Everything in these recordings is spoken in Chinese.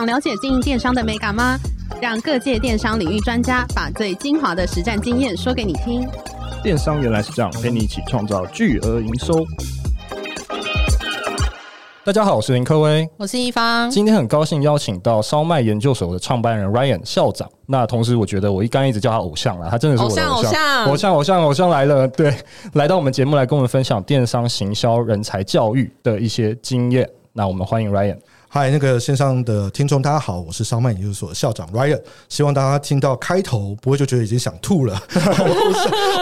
想了解经营电商的美感吗？让各界电商领域专家把最精华的实战经验说给你听。电商原来是这样，陪你一起创造巨额营收。大家好，我是林科威，我是一方。今天很高兴邀请到烧麦研究所的创办人 Ryan 校长。那同时，我觉得我一刚一直叫他偶像了，他真的是我的偶像，偶像，偶像，偶像，偶像来了。对，来到我们节目来跟我们分享电商行销人才教育的一些经验。那我们欢迎 Ryan。嗨，那个线上的听众，大家好，我是烧麦研究所的校长 Ryan。希望大家听到开头不会就觉得已经想吐了。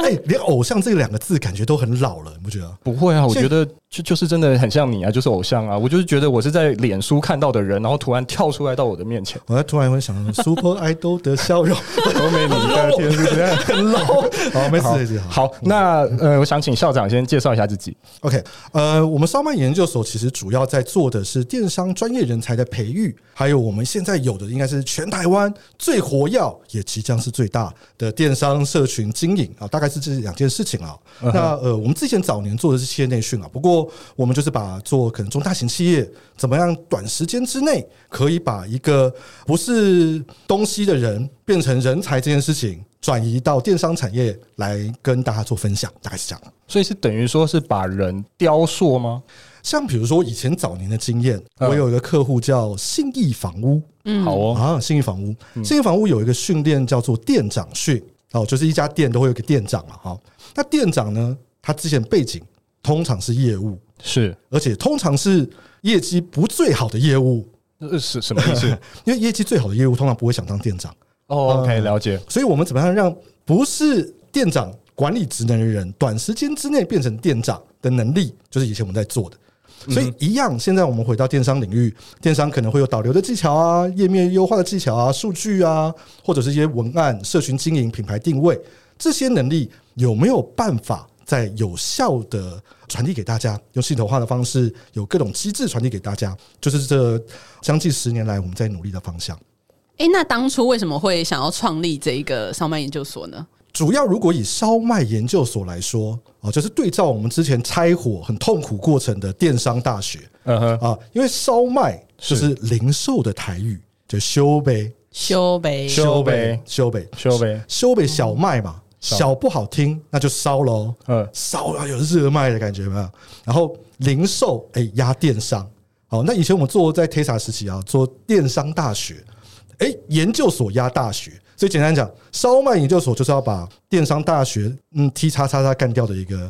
哎、欸，连偶像这两个字感觉都很老了，你不觉得？不会啊，我觉得就就是真的很像你啊，就是偶像啊。我就是觉得我是在脸书看到的人，然后突然跳出来到我的面前，我还突然会想到 Super Idol 的笑容 都没你的天，是不是很 low？好，没事，好，好，那呃，我想请校长先介绍一下自己。OK，呃，我们烧麦研究所其实主要在做的是电商专业。人才的培育，还有我们现在有的应该是全台湾最活跃，也即将是最大的电商社群经营啊，大概是这两件事情啊。那呃，我们之前早年做的是企业内训啊，不过我们就是把做可能中大型企业怎么样短时间之内可以把一个不是东西的人变成人才这件事情转移到电商产业来跟大家做分享，大概是这样。所以是等于说是把人雕塑吗？像比如说以前早年的经验，我有一个客户叫信义房屋，嗯，好哦。啊，信义房屋，信义房屋有一个训练叫做店长训，哦，就是一家店都会有个店长嘛，哈，那店长呢，他之前背景通常是业务，是，而且通常是业绩不最好的业务，是什么意思？因为业绩最好的业务通常不会想当店长，哦，OK，了解。所以我们怎么样让不是店长管理职能的人，短时间之内变成店长的能力，就是以前我们在做的。所以一样，现在我们回到电商领域，电商可能会有导流的技巧啊，页面优化的技巧啊，数据啊，或者是一些文案、社群经营、品牌定位这些能力，有没有办法在有效的传递给大家？用系统化的方式，有各种机制传递给大家，就是这将近十年来我们在努力的方向。诶，那当初为什么会想要创立这一个烧麦研究所呢？主要如果以烧麦研究所来说，哦，就是对照我们之前拆伙很痛苦过程的电商大学，嗯哼啊，因为烧麦就是零售的台语，就修呗，修呗，修呗，修呗，修呗，修呗小麦嘛，小不好听，那就烧喽，嗯，烧啊，有热卖的感觉没有？然后零售，哎，压电商，好，那以前我们做在 Tesla 时期啊，做电商大学，哎，研究所压大学。所以简单讲，烧卖研究所就是要把电商大学嗯 T 叉叉叉干掉的一个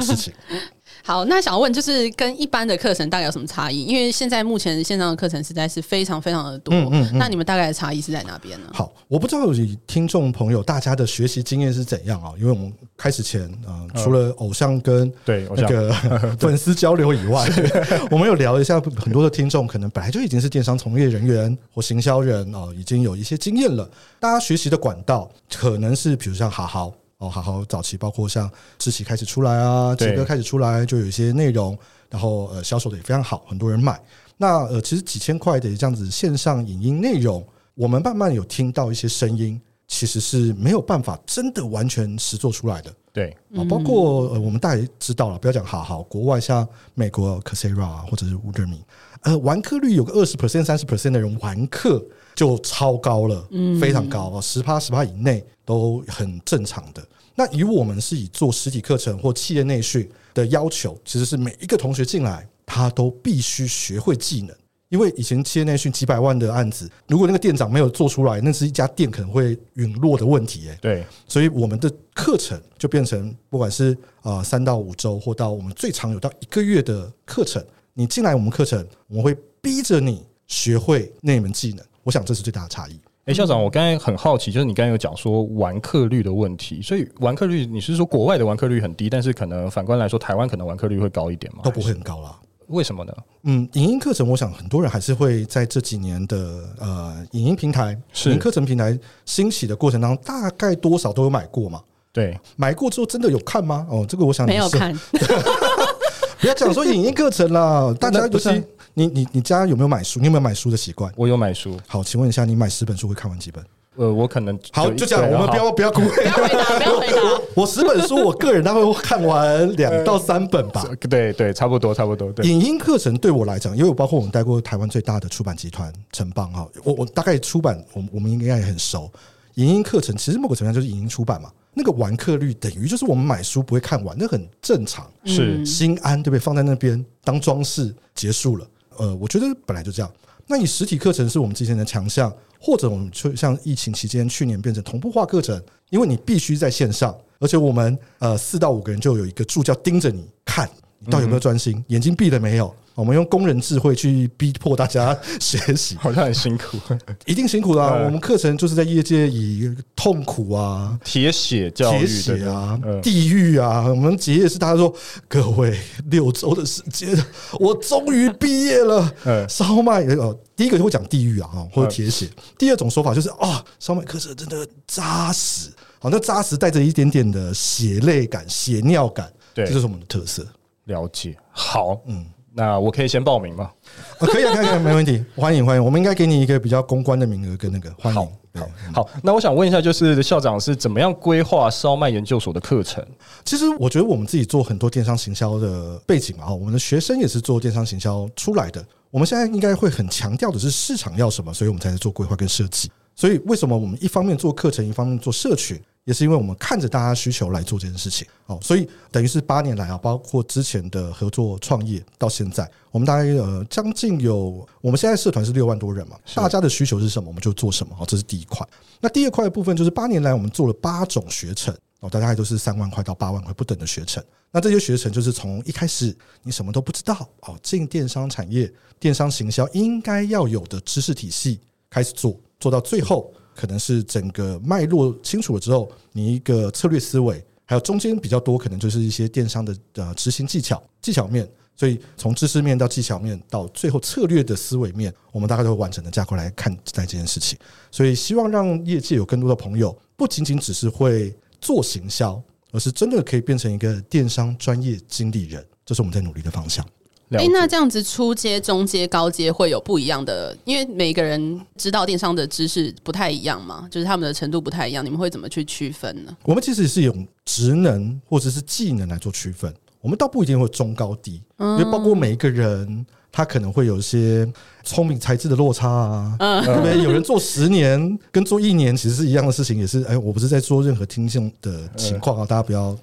事情。好，那想问就是跟一般的课程大概有什么差异？因为现在目前线上的课程实在是非常非常的多。嗯嗯嗯，那你们大概的差异是在哪边呢？好，我不知道以听众朋友大家的学习经验是怎样啊？因为我们开始前啊，除了偶像跟对那个 粉丝交流以外，我们有聊一下很多的听众可能本来就已经是电商从业人员或行销人哦，已经有一些经验了。大家学习的管道可能是比如像好好。哦，好好早期，包括像志奇开始出来啊，杰哥开始出来，就有一些内容，然后呃销售的也非常好，很多人买。那呃其实几千块的这样子线上影音内容，我们慢慢有听到一些声音，其实是没有办法真的完全实做出来的。对啊，包括呃我们大家知道了，不要讲好好，国外像美国 Coursera 或者是 Udemy，呃完课率有个二十 percent、三十 percent 的人完课。就超高了，嗯非常高啊，十趴十趴以内都很正常的。那以我们是以做实体课程或企业内训的要求，其实是每一个同学进来，他都必须学会技能。因为以前企业内训几百万的案子，如果那个店长没有做出来，那是一家店可能会陨落的问题。哎，对，所以我们的课程就变成，不管是啊三到五周，或到我们最长有到一个月的课程，你进来我们课程，我们会逼着你学会那门技能。我想这是最大的差异。哎，校长，我刚才很好奇，就是你刚才有讲说完课率的问题，所以完课率你是说国外的完课率很低，但是可能反观来说，台湾可能完课率会高一点吗？都不会很高啦。为什么呢？嗯，影音课程，我想很多人还是会在这几年的呃影音平台、影音课程平台兴起的过程当中，大概多少都有买过嘛？对，买过之后真的有看吗？哦，这个我想没有看。不要讲说影音课程啦，大家不是。你你你家有没有买书？你有没有买书的习惯？我有买书。好，请问一下，你买十本书会看完几本？呃，我可能好就这样，我们不要不要哭，不要回答，不要回答。我十本书，我个人大概会看完两到三本吧。对对，差不多差不多。对，影音课程对我来讲，因为我包括我们带过台湾最大的出版集团城邦哈，我我大概出版，我我们应该也很熟。影音课程其实某个程度上就是影音出版嘛，那个完课率等于就是我们买书不会看完，那很正常，是心安对不对？放在那边当装饰结束了。呃，我觉得本来就这样。那你实体课程是我们之前的强项，或者我们去像疫情期间去年变成同步化课程，因为你必须在线上，而且我们呃四到五个人就有一个助教盯着你看，你到底有没有专心，眼睛闭了没有。我们用工人智慧去逼迫大家学习，好像很辛苦，一定辛苦啦、啊。我们课程就是在业界以痛苦啊、铁血教育、铁血啊、地狱啊。我们结业是大家说，各位六周的时间，我终于毕业了。烧麦哦，第一个就会讲地狱啊，或者铁血。第二种说法就是啊，烧麦课程真的扎实，好，那扎实带着一点点的血泪感、血尿感，对，这就是我们的特色。了解，好，嗯。那我可以先报名吗？啊，可以啊，可以，可以，没问题，欢迎，欢迎。我们应该给你一个比较公关的名额跟那个欢迎。好，好，好。那我想问一下，就是校长是怎么样规划烧麦研究所的课程？其实我觉得我们自己做很多电商行销的背景嘛，我们的学生也是做电商行销出来的。我们现在应该会很强调的是市场要什么，所以我们才在做规划跟设计。所以为什么我们一方面做课程，一方面做社群？也是因为我们看着大家需求来做这件事情，哦，所以等于是八年来啊，包括之前的合作创业到现在，我们大概呃将近有，我们现在社团是六万多人嘛，大家的需求是什么，我们就做什么，哦，这是第一块。那第二块的部分就是八年来我们做了八种学程，哦，大概都是三万块到八万块不等的学程。那这些学程就是从一开始你什么都不知道，哦，进电商产业、电商行销应该要有的知识体系开始做，做到最后。可能是整个脉络清楚了之后，你一个策略思维，还有中间比较多，可能就是一些电商的呃执行技巧、技巧面。所以从知识面到技巧面，到最后策略的思维面，我们大概都会完整的架构来看待这件事情。所以希望让业界有更多的朋友，不仅仅只是会做行销，而是真的可以变成一个电商专业经理人，这是我们在努力的方向。哎、欸，那这样子初阶、中阶、高阶会有不一样的，因为每个人知道电商的知识不太一样嘛，就是他们的程度不太一样，你们会怎么去区分呢？我们其实是用职能或者是技能来做区分，我们倒不一定会中高低，因为包括每一个人他可能会有一些聪明才智的落差啊，嗯，对不对？有人做十年跟做一年其实是一样的事情，也是哎，我不是在说任何听众的情况啊，大家不要。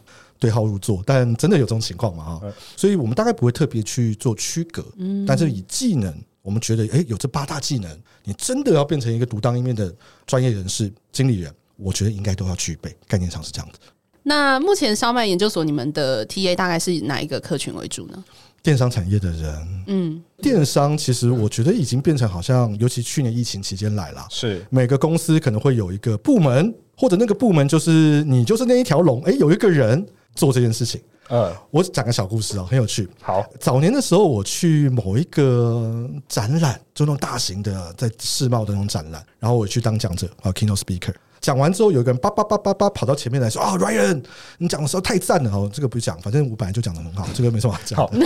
对号入座，但真的有这种情况嘛？哈，所以我们大概不会特别去做区隔。嗯，但是以技能，我们觉得，哎，有这八大技能，你真的要变成一个独当一面的专业人士、经理人，我觉得应该都要具备。概念上是这样的。那目前烧麦研究所，你们的 TA 大概是以哪一个客群为主呢？电商产业的人，嗯，电商其实我觉得已经变成好像，尤其去年疫情期间来了，是每个公司可能会有一个部门，或者那个部门就是你就是那一条龙，哎，有一个人。做这件事情，嗯，我讲个小故事啊，很有趣。好，早年的时候，我去某一个展览，就那种大型的在世贸的那种展览，然后我去当讲者啊，keynote speaker。讲完之后，有一个人叭叭叭叭叭跑到前面来说：“啊，Ryan，你讲的时候太赞了哦，这个不讲，反正我本来就讲的很好，这个没什么好讲的。”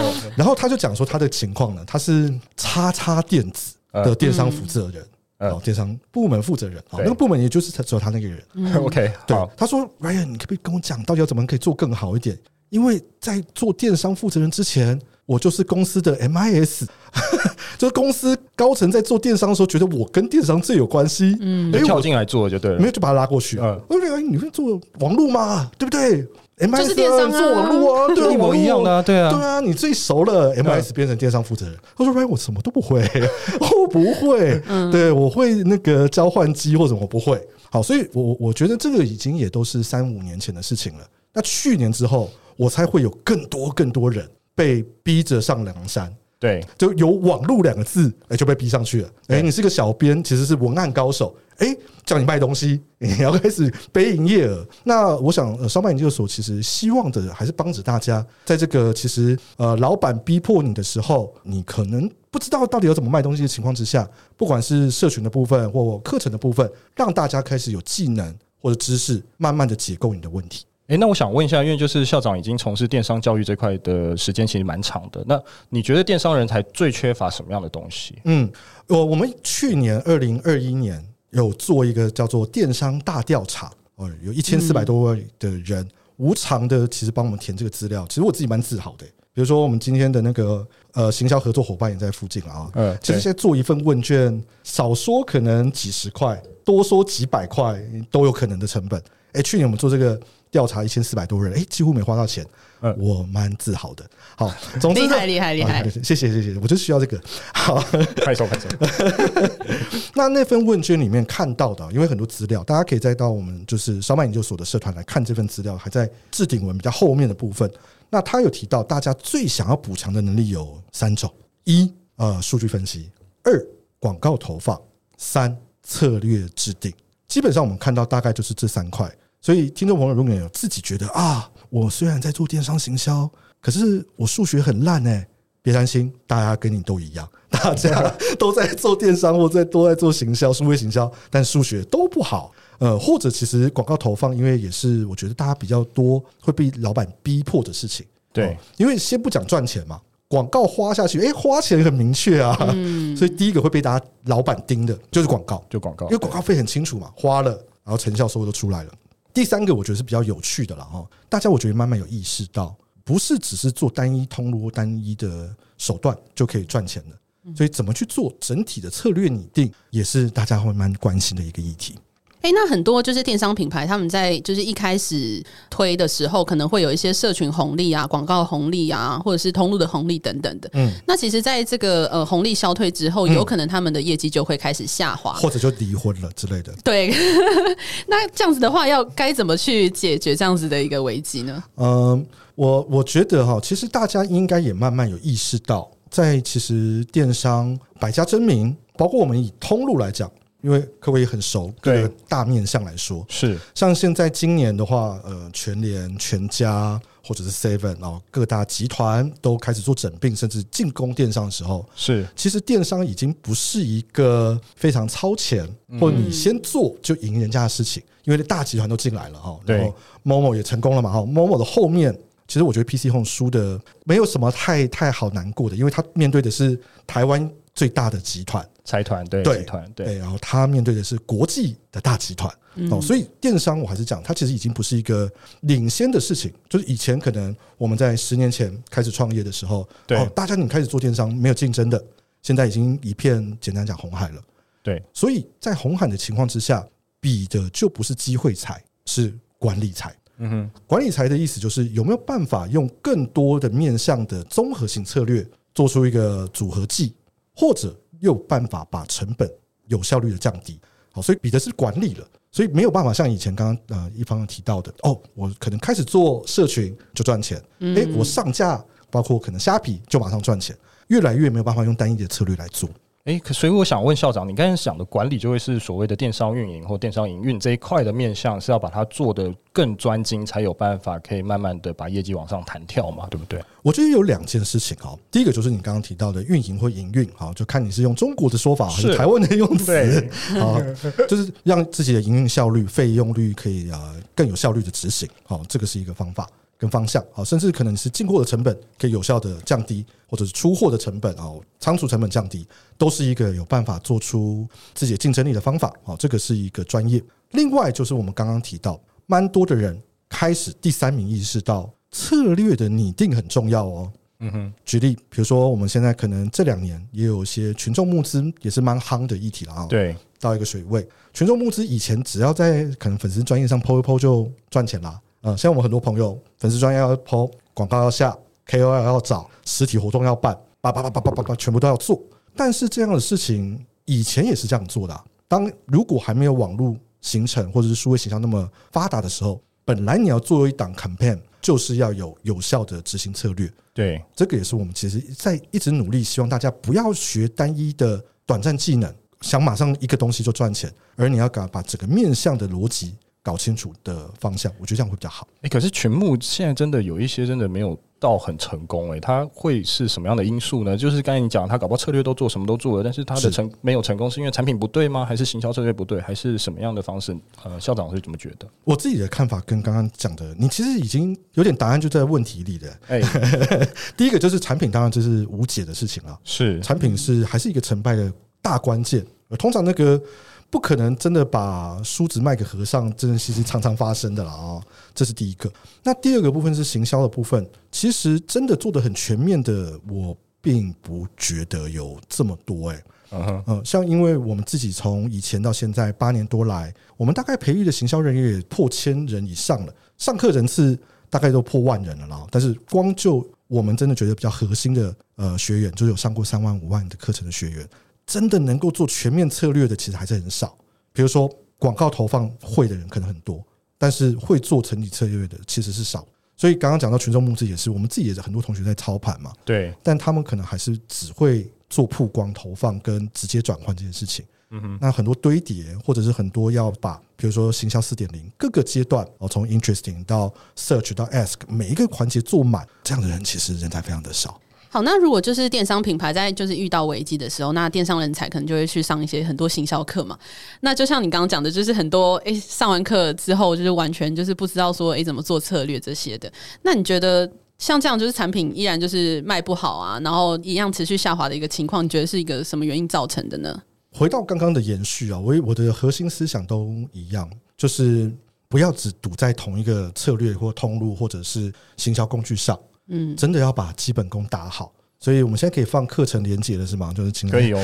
然后他就讲说他的情况呢，他是叉叉电子的电商负责人。哦，电商部门负责人，哦，那个部门也就是他只有他那个人。OK，对，他说：“Ryan，你可不可以跟我讲，到底要怎么可以做更好一点？因为在做电商负责人之前，我就是公司的 MIS，就是公司高层在做电商的时候，觉得我跟电商最有关系，嗯，跳进来做就对了，没有就把他拉过去。嗯，我说：“你会做网络吗？对不对？” M S 做网络啊，对，一模一样的，对啊，对啊，你最熟了。M S 变成电商负责人，他说：“哎，我什么都不会，我 不会，对，我会那个交换机或者我不会。”好，所以我我觉得这个已经也都是三五年前的事情了。那去年之后，我才会有更多更多人被逼着上梁山，对，就有网络两个字，哎，就被逼上去了。哎，你是个小编，其实是文案高手，哎，叫你卖东西，你要开始背营业额。那我想，呃，烧卖研究所其实希望的还是帮着大家，在这个其实呃老板逼迫你的时候，你可能不知道到底要怎么卖东西的情况之下，不管是社群的部分或课程的部分，让大家开始有技能或者知识，慢慢的解构你的问题。诶，那我想问一下，因为就是校长已经从事电商教育这块的时间其实蛮长的，那你觉得电商人才最缺乏什么样的东西？嗯，我我们去年二零二一年有做一个叫做电商大调查，哦，有一千四百多位的人、嗯、无偿的其实帮我们填这个资料，其实我自己蛮自豪的。比如说我们今天的那个呃行销合作伙伴也在附近啊，嗯，其实现在做一份问卷，少说可能几十块，多说几百块都有可能的成本。诶，去年我们做这个。调查一千四百多人，哎、欸，几乎没花到钱，嗯、我蛮自豪的。好，总之厉害厉害厉害，谢谢谢谢，我就需要这个。好，拍手拍手。那那份问卷里面看到的，因为很多资料，大家可以再到我们就是烧麦研究所的社团来看这份资料，还在置顶文比较后面的部分。那他有提到，大家最想要补强的能力有三种：一呃数据分析，二广告投放，三策略制定。基本上我们看到大概就是这三块。所以，听众朋友，如果有自己觉得啊，我虽然在做电商行销，可是我数学很烂哎，别担心，大家跟你都一样，大家都在做电商或在都在做行销、数位行销，但数学都不好。呃，或者其实广告投放，因为也是我觉得大家比较多会被老板逼迫的事情。对，因为先不讲赚钱嘛，广告花下去，哎，花钱很明确啊。所以第一个会被大家老板盯的就是广告，就广告，因为广告费很清楚嘛，花了，然后成效收入都出来了。第三个我觉得是比较有趣的了哈，大家我觉得慢慢有意识到，不是只是做单一通路、单一的手段就可以赚钱的，所以怎么去做整体的策略拟定，也是大家会蛮关心的一个议题。哎，那很多就是电商品牌，他们在就是一开始推的时候，可能会有一些社群红利啊、广告红利啊，或者是通路的红利等等的。嗯，那其实在这个呃红利消退之后，有可能他们的业绩就会开始下滑，或者就离婚了之类的。对，那这样子的话，要该怎么去解决这样子的一个危机呢？嗯，我我觉得哈，其实大家应该也慢慢有意识到，在其实电商百家争鸣，包括我们以通路来讲。因为各位也很熟，各个大面向来说。是。像现在今年的话，呃，全联、全家或者是 Seven 哦，各大集团都开始做整并，甚至进攻电商的时候，是。其实电商已经不是一个非常超前，或者你先做就赢人家的事情，因为大集团都进来了哈，然后 Momo 也成功了嘛哈，Momo 的后面，其实我觉得 PC Home 输的没有什么太太好难过的，因为他面对的是台湾最大的集团。财团对对集团对，然后他面对的是国际的大集团哦，所以电商我还是讲，它其实已经不是一个领先的事情。就是以前可能我们在十年前开始创业的时候，对，大家你开始做电商没有竞争的，现在已经一片简单讲红海了。对，所以在红海的情况之下，比的就不是机会财，是管理财。嗯哼，管理财的意思就是有没有办法用更多的面向的综合性策略，做出一个组合技，或者。又有办法把成本有效率的降低，好，所以比的是管理了，所以没有办法像以前刚刚呃一方提到的，哦，我可能开始做社群就赚钱，诶，我上架包括可能虾皮就马上赚钱，越来越没有办法用单一的策略来做。诶，可所以我想问校长，你刚才讲的管理就会是所谓的电商运营或电商营运这一块的面向，是要把它做得更专精，才有办法可以慢慢的把业绩往上弹跳嘛？对不对？我觉得有两件事情哈，第一个就是你刚刚提到的运营或营运，哈，就看你是用中国的说法还是台湾的用词，啊，就是让自己的营运效率、费用率可以啊更有效率的执行，好，这个是一个方法。跟方向啊，甚至可能是进货的成本可以有效的降低，或者是出货的成本啊，仓储成本降低，都是一个有办法做出自己竞争力的方法啊。这个是一个专业。另外就是我们刚刚提到，蛮多的人开始第三名意识到策略的拟定很重要哦。嗯哼，举例，比如说我们现在可能这两年也有一些群众募资，也是蛮夯的议题了啊。对，到一个水位，群众募资以前只要在可能粉丝专业上 po 一 po 就赚钱了。嗯，像我们很多朋友，粉丝专业要 po 广告要下，KOL 要找，实体活动要办，叭叭叭叭叭叭，全部都要做。但是这样的事情以前也是这样做的啊。当如果还没有网络形成或者是数位形象那么发达的时候，本来你要做一档 campaign，就是要有有效的执行策略。对，这个也是我们其实在一直努力，希望大家不要学单一的短暂技能，想马上一个东西就赚钱，而你要把把整个面向的逻辑搞清楚的方向，我觉得这样会比较好。哎，可是群募现在真的有一些真的没有。到很成功诶、欸，他会是什么样的因素呢？就是刚才你讲，他搞不好策略都做什么都做了，但是他的成没有成功，是因为产品不对吗？还是行销策略不对？还是什么样的方式？呃，校长是怎么觉得？我自己的看法跟刚刚讲的，你其实已经有点答案就在问题里了。哎，第一个就是产品，当然这是无解的事情了。是产品是还是一个成败的大关键。通常那个。不可能真的把梳子卖给和尚，这件事情常常发生的了啊！这是第一个。那第二个部分是行销的部分，其实真的做的很全面的，我并不觉得有这么多哎。嗯嗯，像因为我们自己从以前到现在八年多来，我们大概培育的行销人员也破千人以上了，上课人次大概都破万人了啦。但是光就我们真的觉得比较核心的呃学员，就有上过三万五万的课程的学员。真的能够做全面策略的，其实还是很少。比如说广告投放会的人可能很多，但是会做整体策略的其实是少。所以刚刚讲到群众募资也是，我们自己也是很多同学在操盘嘛。对，但他们可能还是只会做曝光投放跟直接转换这件事情。嗯哼，那很多堆叠或者是很多要把，比如说行销四点零各个阶段哦，从 interesting 到 search 到 ask 每一个环节做满，这样的人其实人才非常的少。好，那如果就是电商品牌在就是遇到危机的时候，那电商人才可能就会去上一些很多行销课嘛。那就像你刚刚讲的，就是很多诶、上完课之后就是完全就是不知道说诶、怎么做策略这些的。那你觉得像这样就是产品依然就是卖不好啊，然后一样持续下滑的一个情况，你觉得是一个什么原因造成的呢？回到刚刚的延续啊，我我的核心思想都一样，就是不要只堵在同一个策略或通路或者是行销工具上。嗯，真的要把基本功打好，所以我们现在可以放课程连接了，是吗？就是请可以哦，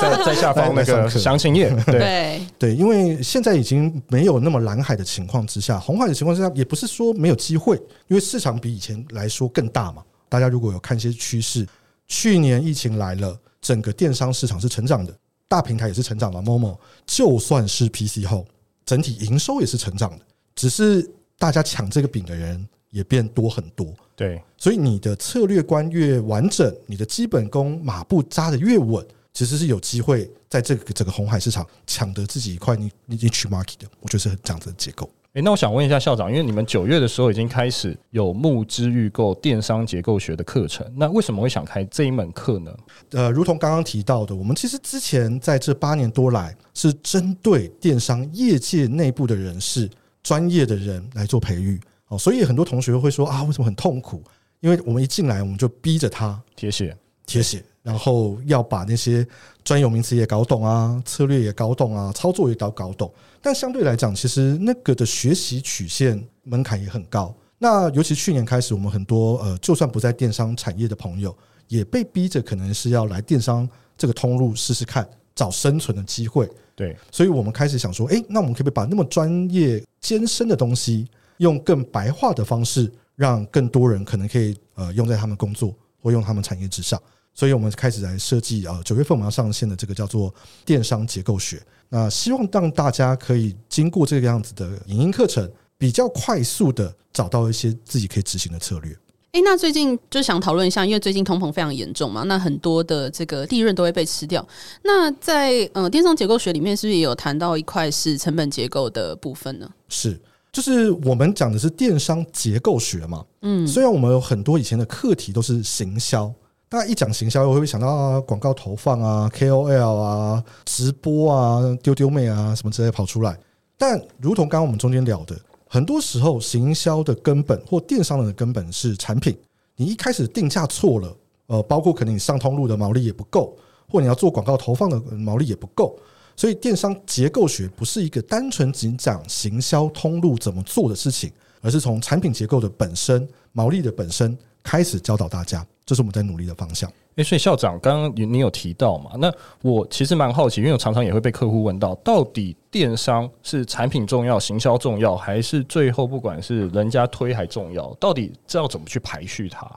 在 在下方那个详情页。对对，因为现在已经没有那么蓝海的情况之下，红海的情况之下，也不是说没有机会，因为市场比以前来说更大嘛。大家如果有看一些趋势，去年疫情来了，整个电商市场是成长的，大平台也是成长的。Momo 就算是 PC 后，整体营收也是成长的，只是大家抢这个饼的人也变多很多。对，所以你的策略观越完整，你的基本功马步扎得越稳，其实是有机会在这个整个红海市场抢得自己一块你你 niche market 的。我觉得是这样子的结构。诶，那我想问一下校长，因为你们九月的时候已经开始有募资预购电商结构学的课程，那为什么会想开这一门课呢？呃，如同刚刚提到的，我们其实之前在这八年多来是针对电商业界内部的人士、专业的人来做培育。哦，所以很多同学会说啊，为什么很痛苦？因为我们一进来，我们就逼着他贴血贴血，然后要把那些专有名词也搞懂啊，策略也搞懂啊，操作也搞搞懂。但相对来讲，其实那个的学习曲线门槛也很高。那尤其去年开始，我们很多呃，就算不在电商产业的朋友，也被逼着可能是要来电商这个通路试试看，找生存的机会。对，所以我们开始想说，哎，那我们可不可以把那么专业艰深的东西，用更白话的方式，让更多人可能可以呃用在他们工作或用他们产业之上，所以我们开始来设计啊，九月份我们要上线的这个叫做电商结构学。那希望让大家可以经过这个样子的影音课程，比较快速的找到一些自己可以执行的策略。诶，那最近就想讨论一下，因为最近通膨非常严重嘛，那很多的这个利润都会被吃掉。那在呃电商结构学里面，是不是也有谈到一块是成本结构的部分呢？是。就是我们讲的是电商结构学嘛，嗯，虽然我们有很多以前的课题都是行销，大家一讲行销，我会想到啊广告投放啊、KOL 啊、直播啊、丢丢妹啊什么之类跑出来。但如同刚刚我们中间聊的，很多时候行销的根本或电商的根本是产品，你一开始定价错了，呃，包括可能你上通路的毛利也不够，或你要做广告投放的毛利也不够。所以，电商结构学不是一个单纯仅讲行销通路怎么做的事情，而是从产品结构的本身、毛利的本身开始教导大家，这是我们在努力的方向。诶，所以校长刚刚你有提到嘛？那我其实蛮好奇，因为我常常也会被客户问到，到底电商是产品重要、行销重要，还是最后不管是人家推还重要？到底这要怎么去排序它？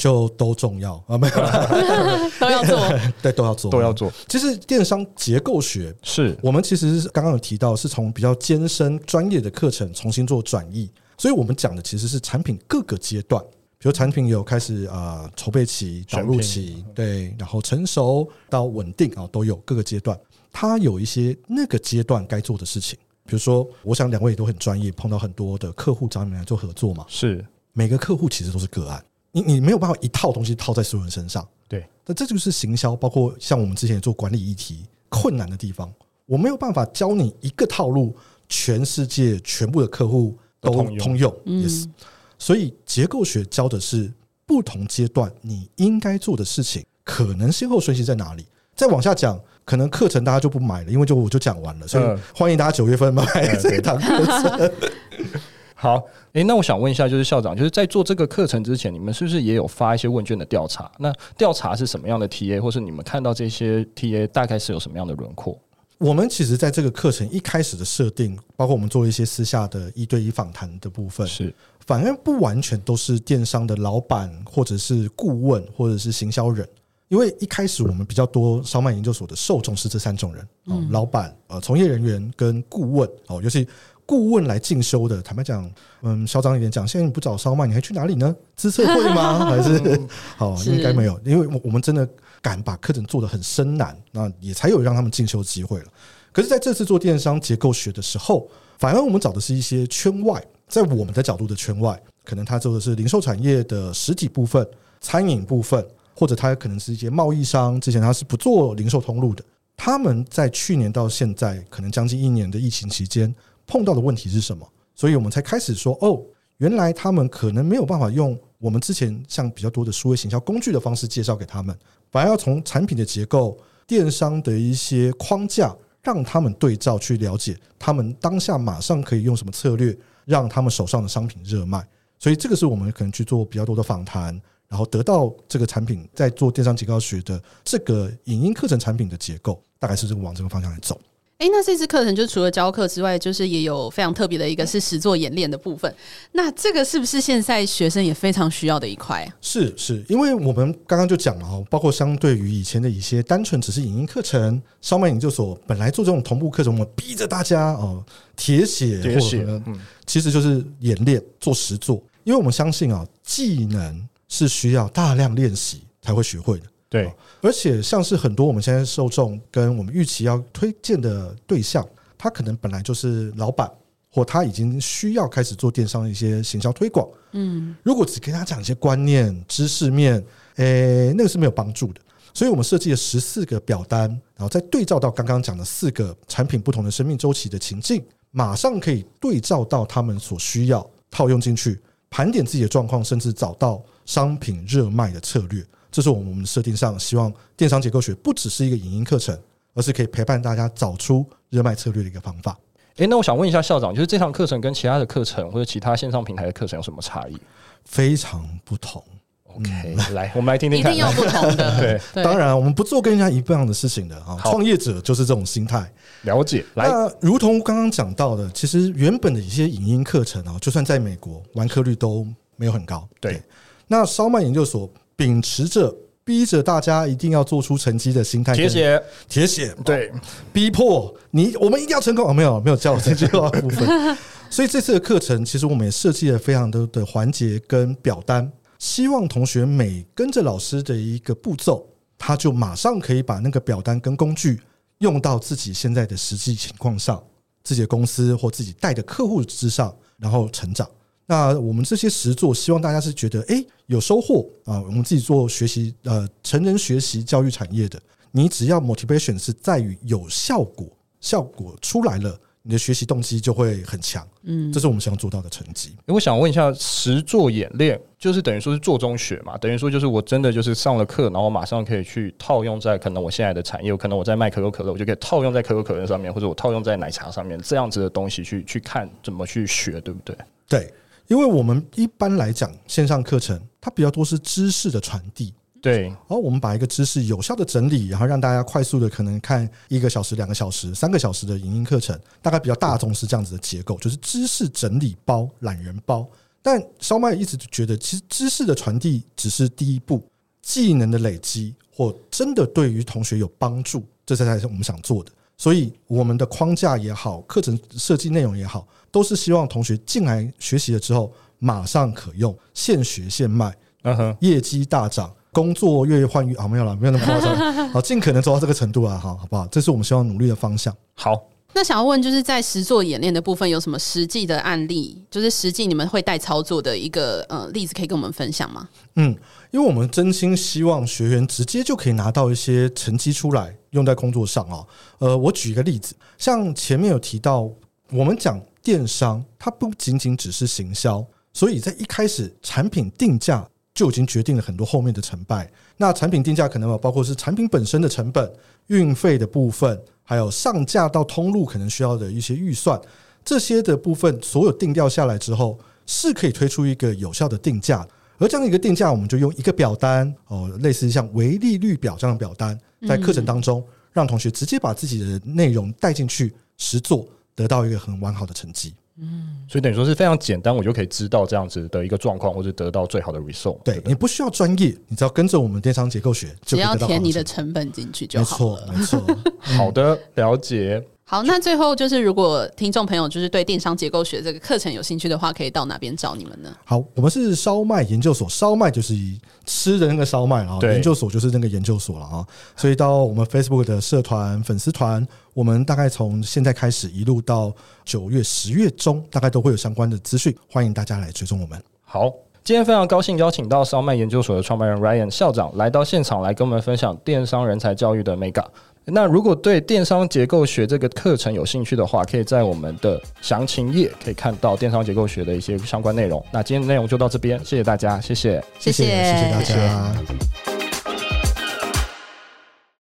就都重要。啊，没有 都要做，对，都要做，都要做。其实电商结构学是。我们其实刚刚有提到，是从比较艰深专业的课程重新做转移，所以我们讲的其实是产品各个阶段，比如产品有开始啊筹备期、导入期，对，然后成熟到稳定啊，都有各个阶段。它有一些那个阶段该做的事情，比如说，我想两位也都很专业，碰到很多的客户找你们来做合作嘛。是。每个客户其实都是个案，你你没有办法一套东西套在所有人身上。对，那这就是行销，包括像我们之前做管理议题困难的地方，我没有办法教你一个套路，全世界全部的客户都通用。Yes，所以结构学教的是不同阶段你应该做的事情，可能先后顺序在哪里。再往下讲，可能课程大家就不买了，因为就我就讲完了，所以欢迎大家九月份买这堂课程。好，诶、欸，那我想问一下，就是校长，就是在做这个课程之前，你们是不是也有发一些问卷的调查？那调查是什么样的 TA，或是你们看到这些 TA 大概是有什么样的轮廓？我们其实在这个课程一开始的设定，包括我们做一些私下的一对一访谈的部分，是反而不完全都是电商的老板，或者是顾问，或者是行销人。因为一开始我们比较多烧卖研究所的受众是这三种人，哦，老板、呃，从业人员跟顾问，哦，尤其顾问来进修的，坦白讲，嗯，嚣张一点讲，现在你不找烧卖，你还去哪里呢？资策会吗？还是好？应该没有，因为我我们真的敢把课程做得很深难，那也才有让他们进修机会了。可是在这次做电商结构学的时候，反而我们找的是一些圈外，在我们的角度的圈外，可能他做的是零售产业的实体部分、餐饮部分。或者他可能是一些贸易商，之前他是不做零售通路的。他们在去年到现在，可能将近一年的疫情期间碰到的问题是什么？所以我们才开始说，哦，原来他们可能没有办法用我们之前像比较多的数位行销工具的方式介绍给他们，反而要从产品的结构、电商的一些框架，让他们对照去了解，他们当下马上可以用什么策略，让他们手上的商品热卖。所以这个是我们可能去做比较多的访谈。然后得到这个产品，在做电商结构学的这个影音课程产品的结构，大概是这个往这个方向来走。哎，那这次课程就除了教课之外，就是也有非常特别的一个是实作演练的部分。那这个是不是现在学生也非常需要的一块啊？是是，因为我们刚刚就讲了哦，包括相对于以前的一些单纯只是影音课程，烧麦研究所本来做这种同步课程，我们逼着大家哦铁血铁血，嗯，其实就是演练做实作，因为我们相信啊技能。是需要大量练习才会学会的，对。而且像是很多我们现在受众跟我们预期要推荐的对象，他可能本来就是老板，或他已经需要开始做电商的一些行销推广。嗯，如果只跟他讲一些观念、知识面，诶，那个是没有帮助的。所以我们设计了十四个表单，然后再对照到刚刚讲的四个产品不同的生命周期的情境，马上可以对照到他们所需要套用进去，盘点自己的状况，甚至找到。商品热卖的策略，这是我们设定上希望电商结构学不只是一个影音课程，而是可以陪伴大家找出热卖策略的一个方法。诶，那我想问一下校长，就是这堂课程跟其他的课程或者其他线上平台的课程有什么差异？非常不同。OK，来，我们来听听看。一定要不同的。对，对当然我们不做跟人家一样的事情的啊。创业者就是这种心态。了解。来，那如同刚刚讲到的，其实原本的一些影音课程啊，就算在美国完课率都没有很高。对。对那烧麦研究所秉持着逼着大家一定要做出成绩的心态，铁血铁血，对，逼迫你，我们一定要成功。哦，没有没有教我这句话部分。所以这次的课程，其实我们也设计了非常多的环节跟表单，希望同学每跟着老师的一个步骤，他就马上可以把那个表单跟工具用到自己现在的实际情况上，自己的公司或自己带的客户之上，然后成长。那我们这些实作，希望大家是觉得，诶，有收获啊！我们自己做学习，呃，成人学习教育产业的，你只要 motivation 是在于有效果，效果出来了，你的学习动机就会很强。嗯，这是我们想做到的成绩。我想问一下，实作演练就是等于说是做中学嘛？等于说就是我真的就是上了课，然后马上可以去套用在可能我现在的产业，可能我在卖可口可乐，我就可以套用在可口可乐上面，或者我套用在奶茶上面，这样子的东西去去看怎么去学，对不对？对。因为我们一般来讲，线上课程它比较多是知识的传递，对。然后我们把一个知识有效的整理，然后让大家快速的可能看一个小时、两个小时、三个小时的影音课程，大概比较大众是这样子的结构，就是知识整理包、懒人包。但烧麦一直觉得，其实知识的传递只是第一步，技能的累积或真的对于同学有帮助，这才才是我们想做的。所以我们的框架也好，课程设计内容也好，都是希望同学进来学习了之后马上可用，现学现卖，嗯哼，业绩大涨，工作越换越啊，没有了，没有那么夸张，好，尽可能做到这个程度啊，好，好不好？这是我们希望努力的方向。好。那想要问，就是在实作演练的部分，有什么实际的案例？就是实际你们会带操作的一个呃例子，可以跟我们分享吗？嗯，因为我们真心希望学员直接就可以拿到一些成绩出来，用在工作上啊。呃，我举一个例子，像前面有提到，我们讲电商，它不仅仅只是行销，所以在一开始产品定价就已经决定了很多后面的成败。那产品定价可能有包括是产品本身的成本、运费的部分。还有上架到通路可能需要的一些预算，这些的部分所有定调下来之后，是可以推出一个有效的定价。而这样一个定价，我们就用一个表单哦，类似像维利率表这样的表单，在课程当中让同学直接把自己的内容带进去实做，得到一个很完好的成绩。嗯，所以等于说是非常简单，我就可以知道这样子的一个状况，或者得到最好的 result。对，你不需要专业，你只要跟着我们电商结构学，只要填你的成本进去就好了。没错，没错。好的，了解。好，那最后就是，如果听众朋友就是对电商结构学这个课程有兴趣的话，可以到哪边找你们呢？好，我们是烧麦研究所，烧麦就是以吃的那个烧麦，然后研究所就是那个研究所了啊。所以到我们 Facebook 的社团粉丝团，我们大概从现在开始一路到九月、十月中，大概都会有相关的资讯，欢迎大家来追踪我们。好，今天非常高兴邀请到烧麦研究所的创办人 Ryan 校长来到现场，来跟我们分享电商人才教育的眉角。那如果对电商结构学这个课程有兴趣的话，可以在我们的详情页可以看到电商结构学的一些相关内容。那今天的内容就到这边，谢谢大家，谢谢，谢谢，谢谢大家。